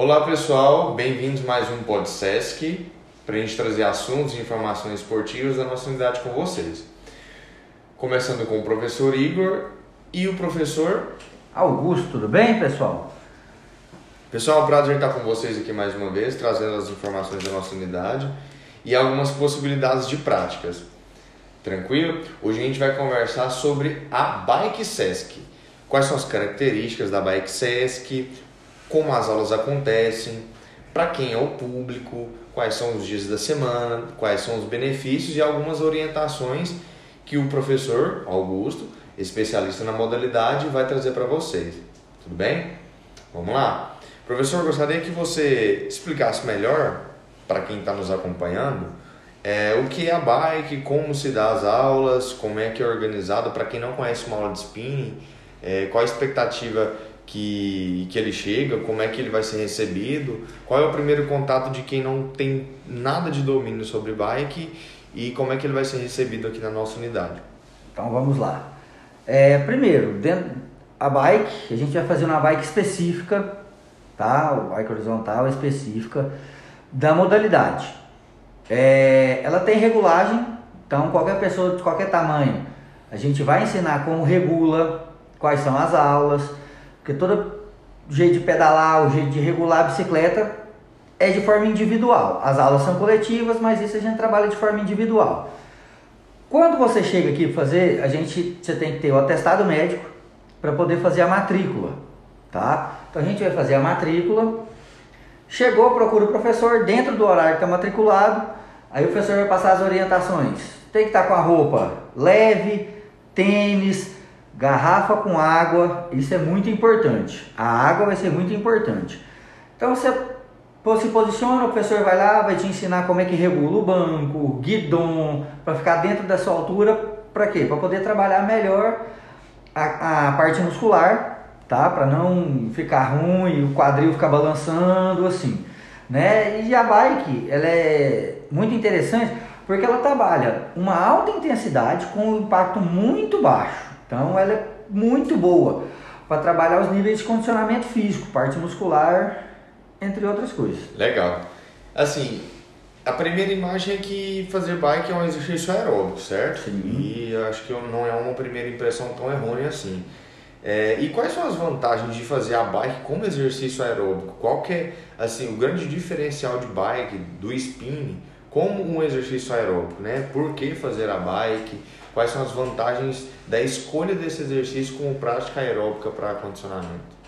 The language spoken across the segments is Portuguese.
Olá pessoal, bem-vindos mais um PodSesc para a gente trazer assuntos e informações esportivas da nossa unidade com vocês. Começando com o professor Igor e o professor Augusto, tudo bem pessoal? Pessoal, é um prazer estar com vocês aqui mais uma vez, trazendo as informações da nossa unidade e algumas possibilidades de práticas. Tranquilo? Hoje a gente vai conversar sobre a Bike Sesc. Quais são as características da Bike Sesc, como as aulas acontecem, para quem é o público, quais são os dias da semana, quais são os benefícios e algumas orientações que o professor Augusto, especialista na modalidade, vai trazer para vocês. Tudo bem? Vamos lá? Professor, gostaria que você explicasse melhor para quem está nos acompanhando é, o que é a bike, como se dá as aulas, como é que é organizado, para quem não conhece uma aula de spinning, é, qual a expectativa que, que ele chega, como é que ele vai ser recebido, qual é o primeiro contato de quem não tem nada de domínio sobre bike e como é que ele vai ser recebido aqui na nossa unidade. Então vamos lá. É, primeiro, dentro a bike, a gente vai fazer uma bike específica, tá? O bike horizontal específica da modalidade. É, ela tem regulagem, então qualquer pessoa de qualquer tamanho, a gente vai ensinar como regula, quais são as aulas, porque todo jeito de pedalar, o jeito de regular a bicicleta é de forma individual. As aulas são coletivas, mas isso a gente trabalha de forma individual. Quando você chega aqui fazer, a gente você tem que ter o atestado médico para poder fazer a matrícula, tá? Então a gente vai fazer a matrícula. Chegou, procura o professor dentro do horário que está matriculado. Aí o professor vai passar as orientações. Tem que estar tá com a roupa leve, tênis, garrafa com água. Isso é muito importante. A água vai ser muito importante. Então você se posiciona, o professor vai lá, vai te ensinar como é que regula o banco, guidon, para ficar dentro da sua altura. Para quê? Para poder trabalhar melhor a, a parte muscular, tá? Para não ficar ruim, o quadril ficar balançando assim, né? E a bike, ela é muito interessante porque ela trabalha uma alta intensidade com um impacto muito baixo. Então ela é muito boa para trabalhar os níveis de condicionamento físico, parte muscular, entre outras coisas. Legal. Assim, a primeira imagem é que fazer bike é um exercício aeróbico, certo? Sim. E acho que não é uma primeira impressão tão errônea assim. É, e quais são as vantagens de fazer a bike como exercício aeróbico? Qual que é assim, o grande diferencial de bike, do spinning, como um exercício aeróbico, né? Por que fazer a bike? Quais são as vantagens da escolha desse exercício como prática aeróbica para condicionamento?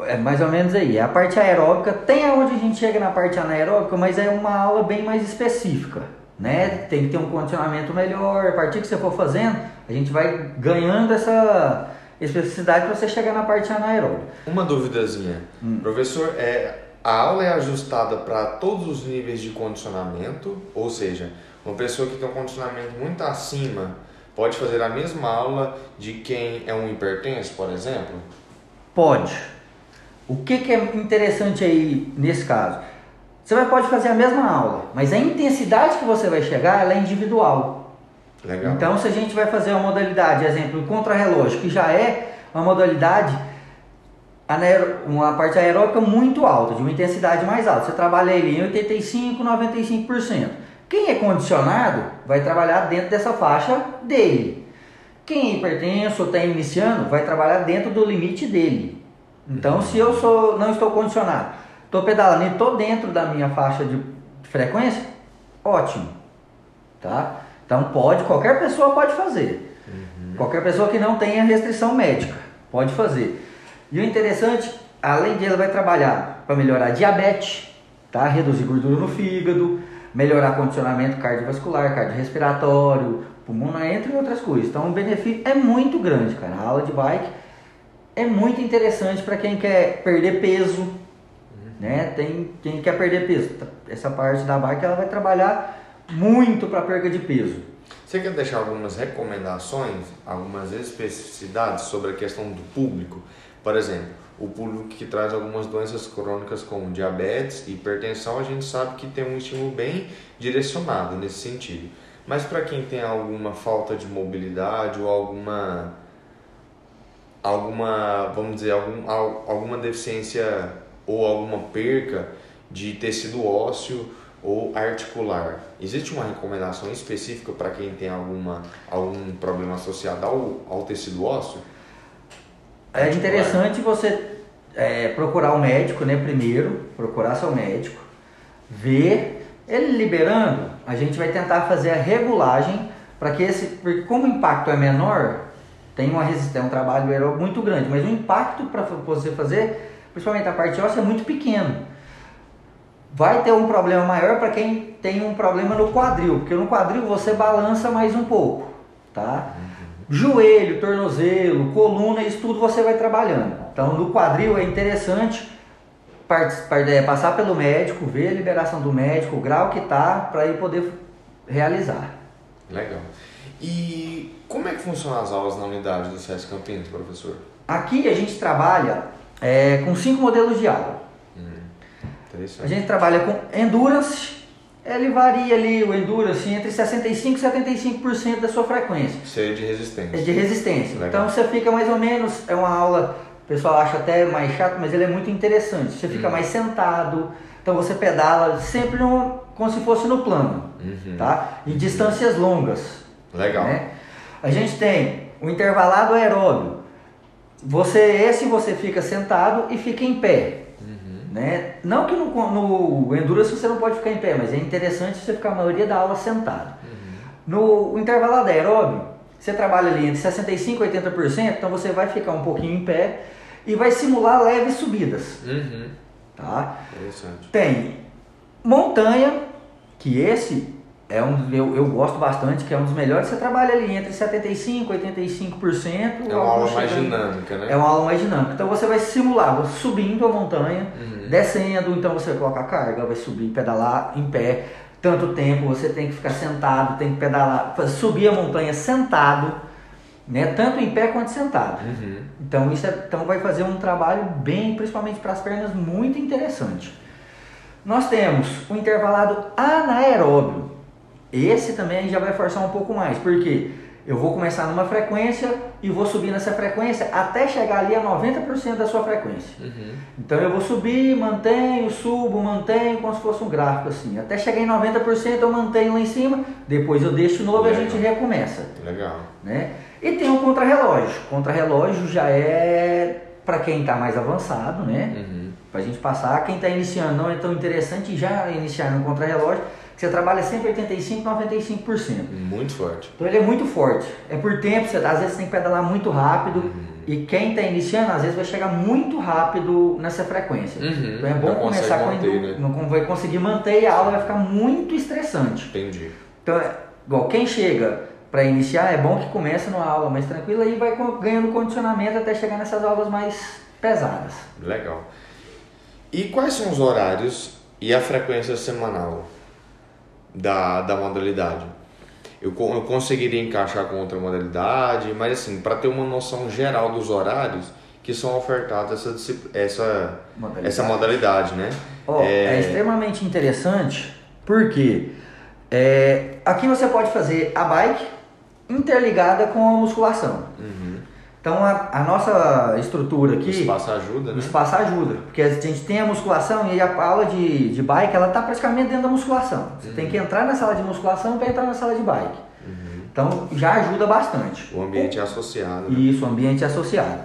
É mais ou menos aí. A parte aeróbica tem aonde a gente chega na parte anaeróbica, mas é uma aula bem mais específica, né? Tem que ter um condicionamento melhor. A partir que você for fazendo, a gente vai ganhando essa especificidade para você chegar na parte anaeróbica. Uma duvidazinha, hum. professor, é a aula é ajustada para todos os níveis de condicionamento, ou seja, uma pessoa que tem um condicionamento muito acima pode fazer a mesma aula de quem é um hipertenso, por exemplo? Pode. O que, que é interessante aí nesse caso? Você vai, pode fazer a mesma aula, mas a intensidade que você vai chegar ela é individual. Legal. Então, se a gente vai fazer uma modalidade, exemplo, contra-relógio, que já é uma modalidade uma parte aeróbica muito alta, de uma intensidade mais alta. Você trabalha ele em 85, 95%. Quem é condicionado vai trabalhar dentro dessa faixa dele. Quem é hipertenso ou está iniciando vai trabalhar dentro do limite dele. Então, se eu sou, não estou condicionado, estou pedalando e estou dentro da minha faixa de frequência, ótimo, tá? Então pode, qualquer pessoa pode fazer. Uhum. Qualquer pessoa que não tenha restrição médica pode fazer. E o interessante, além de ela vai trabalhar para melhorar diabetes, tá? Reduzir gordura no fígado, melhorar condicionamento cardiovascular, cardiorrespiratório, pulmonar, entre outras coisas. Então o benefício é muito grande, cara. A aula de bike é muito interessante para quem quer perder peso, né? Tem quem quer perder peso. Essa parte da bike ela vai trabalhar muito para perda de peso. Você quer deixar algumas recomendações, algumas especificidades sobre a questão do público? Por exemplo, o público que traz algumas doenças crônicas como diabetes e hipertensão, a gente sabe que tem um estímulo bem direcionado nesse sentido. Mas para quem tem alguma falta de mobilidade ou alguma alguma, vamos dizer, algum, alguma deficiência ou alguma perca de tecido ósseo ou articular. Existe uma recomendação específica para quem tem alguma, algum problema associado ao, ao tecido ósseo? É interessante você é, procurar o médico, né? Primeiro, procurar seu médico, ver ele liberando, a gente vai tentar fazer a regulagem para que esse, porque como o impacto é menor, tem uma resistência, um trabalho muito grande, mas o impacto para você fazer, principalmente a parte óssea, é muito pequeno. Vai ter um problema maior para quem tem um problema no quadril, porque no quadril você balança mais um pouco, tá? Joelho, tornozelo, coluna, isso tudo você vai trabalhando. Então no quadril é interessante é, passar pelo médico, ver a liberação do médico, o grau que tá, para ele poder realizar. Legal. E como é que funcionam as aulas na unidade do SESC Campinas, professor? Aqui a gente trabalha é, com cinco modelos de aula. Hum, a gente trabalha com Endurance, ele varia ali, o Endurance, entre 65% e 75% da sua frequência. Isso é de resistência. É de resistência. Legal. Então você fica mais ou menos, é uma aula, o pessoal acha até mais chato, mas ele é muito interessante. Você fica hum. mais sentado, então você pedala sempre no, como se fosse no plano, uhum. tá? Em distâncias longas. Legal. Né? A gente tem o intervalado aeróbio. Você, esse você fica sentado e fica em pé. Né? Não que no, no Endurance você não pode ficar em pé, mas é interessante você ficar a maioria da aula sentado. Uhum. No intervalado aeróbio, você trabalha ali entre 65% e 80%, então você vai ficar um pouquinho em pé e vai simular leves subidas. Uhum. Tá? Interessante. Tem montanha, que esse é um, eu, eu gosto bastante, que é um dos melhores. Você trabalha ali entre 75% e 85%. É uma aula mais dinâmica, né? É uma aula mais dinâmica. Então você vai simular, subindo a montanha, uhum. descendo, então você coloca a carga, vai subir, pedalar em pé. Tanto tempo, você tem que ficar sentado, tem que pedalar, subir a montanha sentado, né? Tanto em pé quanto sentado. Uhum. Então isso é, então vai fazer um trabalho bem, principalmente para as pernas, muito interessante. Nós temos o intervalado anaeróbio. Esse também já vai forçar um pouco mais, porque eu vou começar numa frequência e vou subir nessa frequência até chegar ali a 90% da sua frequência. Uhum. Então eu vou subir, mantenho, subo, mantenho, como se fosse um gráfico assim. Até chegar em 90% eu mantenho lá em cima, depois eu deixo novo e a gente recomeça. Legal. Né? E tem o contrarrelógio. Contrarrelógio já é para quem está mais avançado, né? Uhum. Para a gente passar. Quem está iniciando não é tão interessante já iniciar no contrarrelógio que você trabalha sempre 85%, 95%. Muito forte. Então ele é muito forte. É por tempo, você, às vezes você tem que pedalar muito rápido. Uhum. E quem está iniciando, às vezes vai chegar muito rápido nessa frequência. Uhum. Então é bom não começar quando né? não vai conseguir manter e a aula vai ficar muito estressante. Entendi. Então, é, igual quem chega para iniciar, é bom que comece numa aula mais tranquila e vai ganhando condicionamento até chegar nessas aulas mais pesadas. Legal. E quais são os horários e a frequência semanal? Da, da modalidade. Eu, eu conseguiria encaixar com outra modalidade, mas assim, para ter uma noção geral dos horários que são ofertados essa, essa, modalidade. essa modalidade, né? Oh, é... é... extremamente interessante porque é, aqui você pode fazer a bike interligada com a musculação. Uhum. Então a, a, nossa estrutura aqui. O espaço ajuda, né? O espaço ajuda. Porque a gente tem a musculação e a aula de, de bike ela está praticamente dentro da musculação. Você uhum. tem que entrar na sala de musculação para entrar na sala de bike. Uhum. Então já ajuda bastante. O ambiente é associado. Né? Isso, o ambiente é associado.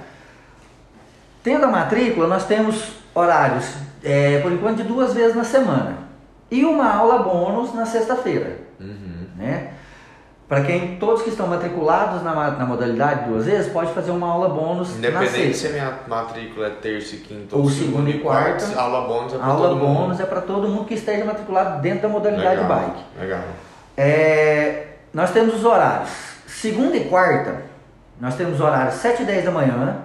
Tendo a matrícula, nós temos horários, é, por enquanto, de duas vezes na semana. E uma aula bônus na sexta-feira. Uhum. Né? Para quem todos que estão matriculados na, na modalidade duas vezes, pode fazer uma aula bônus Independente se a minha matrícula é terça e quinta ou, ou segunda e quarta, quarta, aula bônus é para todo mundo. Aula bônus é para todo mundo que esteja matriculado dentro da modalidade legal, bike. Legal. É, nós temos os horários. Segunda e quarta, nós temos horários 7 e 10 da manhã,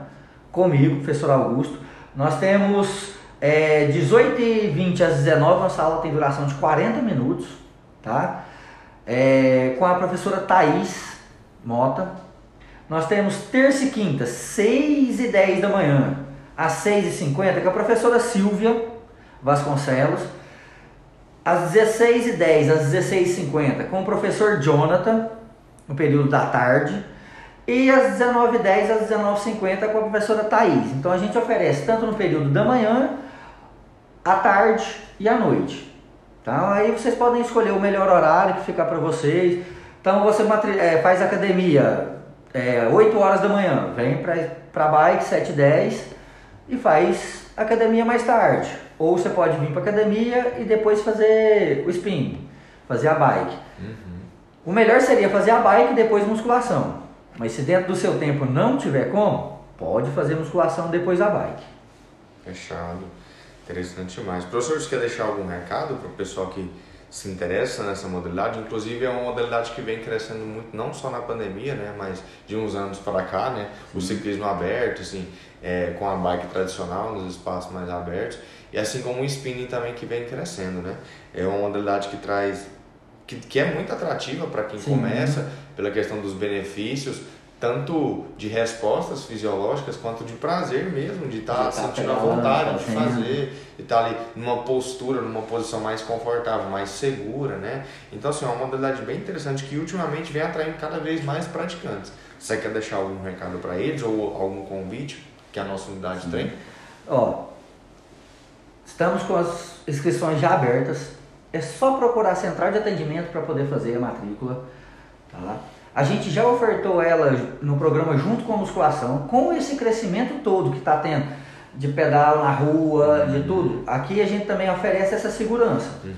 comigo, professor Augusto. Nós temos é, 18 e 20 às 19, nossa aula tem duração de 40 minutos, tá? É, com a professora Thaís Mota. Nós temos terça e quinta, 6 e 10 da manhã, às 6 e 50, com a professora Silvia Vasconcelos. Às 16 e 10 às 16 e 50 com o professor Jonathan, no período da tarde. E às 19 e 10 às 19 e 50 com a professora Thaís. Então a gente oferece tanto no período da manhã à tarde e à noite. Então aí vocês podem escolher o melhor horário que ficar para vocês. Então você é, faz academia é, 8 horas da manhã, vem para a bike 7 10 e faz academia mais tarde. Ou você pode vir para academia e depois fazer o spin, fazer a bike. Uhum. O melhor seria fazer a bike e depois musculação. Mas se dentro do seu tempo não tiver como, pode fazer musculação depois da bike. Fechado. Interessante demais. Professor, você quer deixar algum recado para o pessoal que se interessa nessa modalidade? Inclusive é uma modalidade que vem crescendo muito, não só na pandemia, né, mas de uns anos para cá, né, o ciclismo aberto, assim, é, com a bike tradicional nos espaços mais abertos e assim como o spinning também que vem crescendo, né? É uma modalidade que traz que, que é muito atrativa para quem Sim. começa pela questão dos benefícios tanto de respostas fisiológicas quanto de prazer mesmo, de estar tá, tá sentindo a vontade de fazer, de estar tá ali numa postura, numa posição mais confortável, mais segura, né? Então, assim, é uma modalidade bem interessante que ultimamente vem atraindo cada vez mais praticantes. Você quer deixar algum recado para eles ou algum convite que a nossa unidade Sim. tem? Ó, estamos com as inscrições já abertas. É só procurar a central de atendimento para poder fazer a matrícula, tá? A gente já ofertou ela no programa junto com a musculação, com esse crescimento todo que está tendo de pedal na rua, uhum. de tudo. Aqui a gente também oferece essa segurança. Uhum.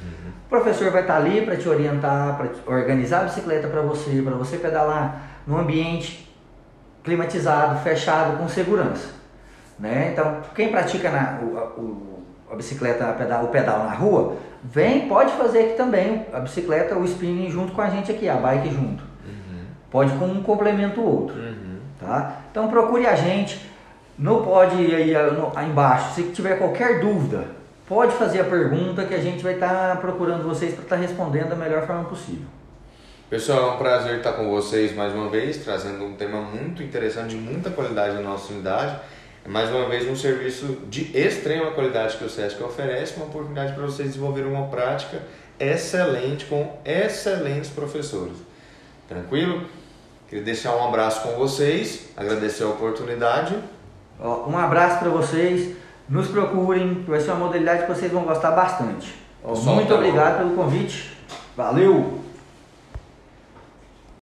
O professor vai estar tá ali para te orientar, para organizar a bicicleta para você, para você pedalar num ambiente climatizado, fechado, com segurança. Né? Então, quem pratica na, o, o, a bicicleta, a pedal, o pedal na rua, vem, pode fazer aqui também a bicicleta, o spinning junto com a gente aqui, a bike junto. Pode com um complemento o outro. Uhum. Tá? Então procure a gente. Não pode aí, no, aí embaixo. Se tiver qualquer dúvida, pode fazer a pergunta que a gente vai estar tá procurando vocês para estar tá respondendo da melhor forma possível. Pessoal, é um prazer estar com vocês mais uma vez, trazendo um tema muito interessante, de muita qualidade na nossa unidade. É mais uma vez um serviço de extrema qualidade que o SESC oferece, uma oportunidade para vocês desenvolverem uma prática excelente com excelentes professores. Tranquilo? Queria deixar um abraço com vocês, agradecer a oportunidade. Um abraço para vocês, nos procurem, vai ser uma modalidade que vocês vão gostar bastante. Muito obrigado pelo convite, valeu!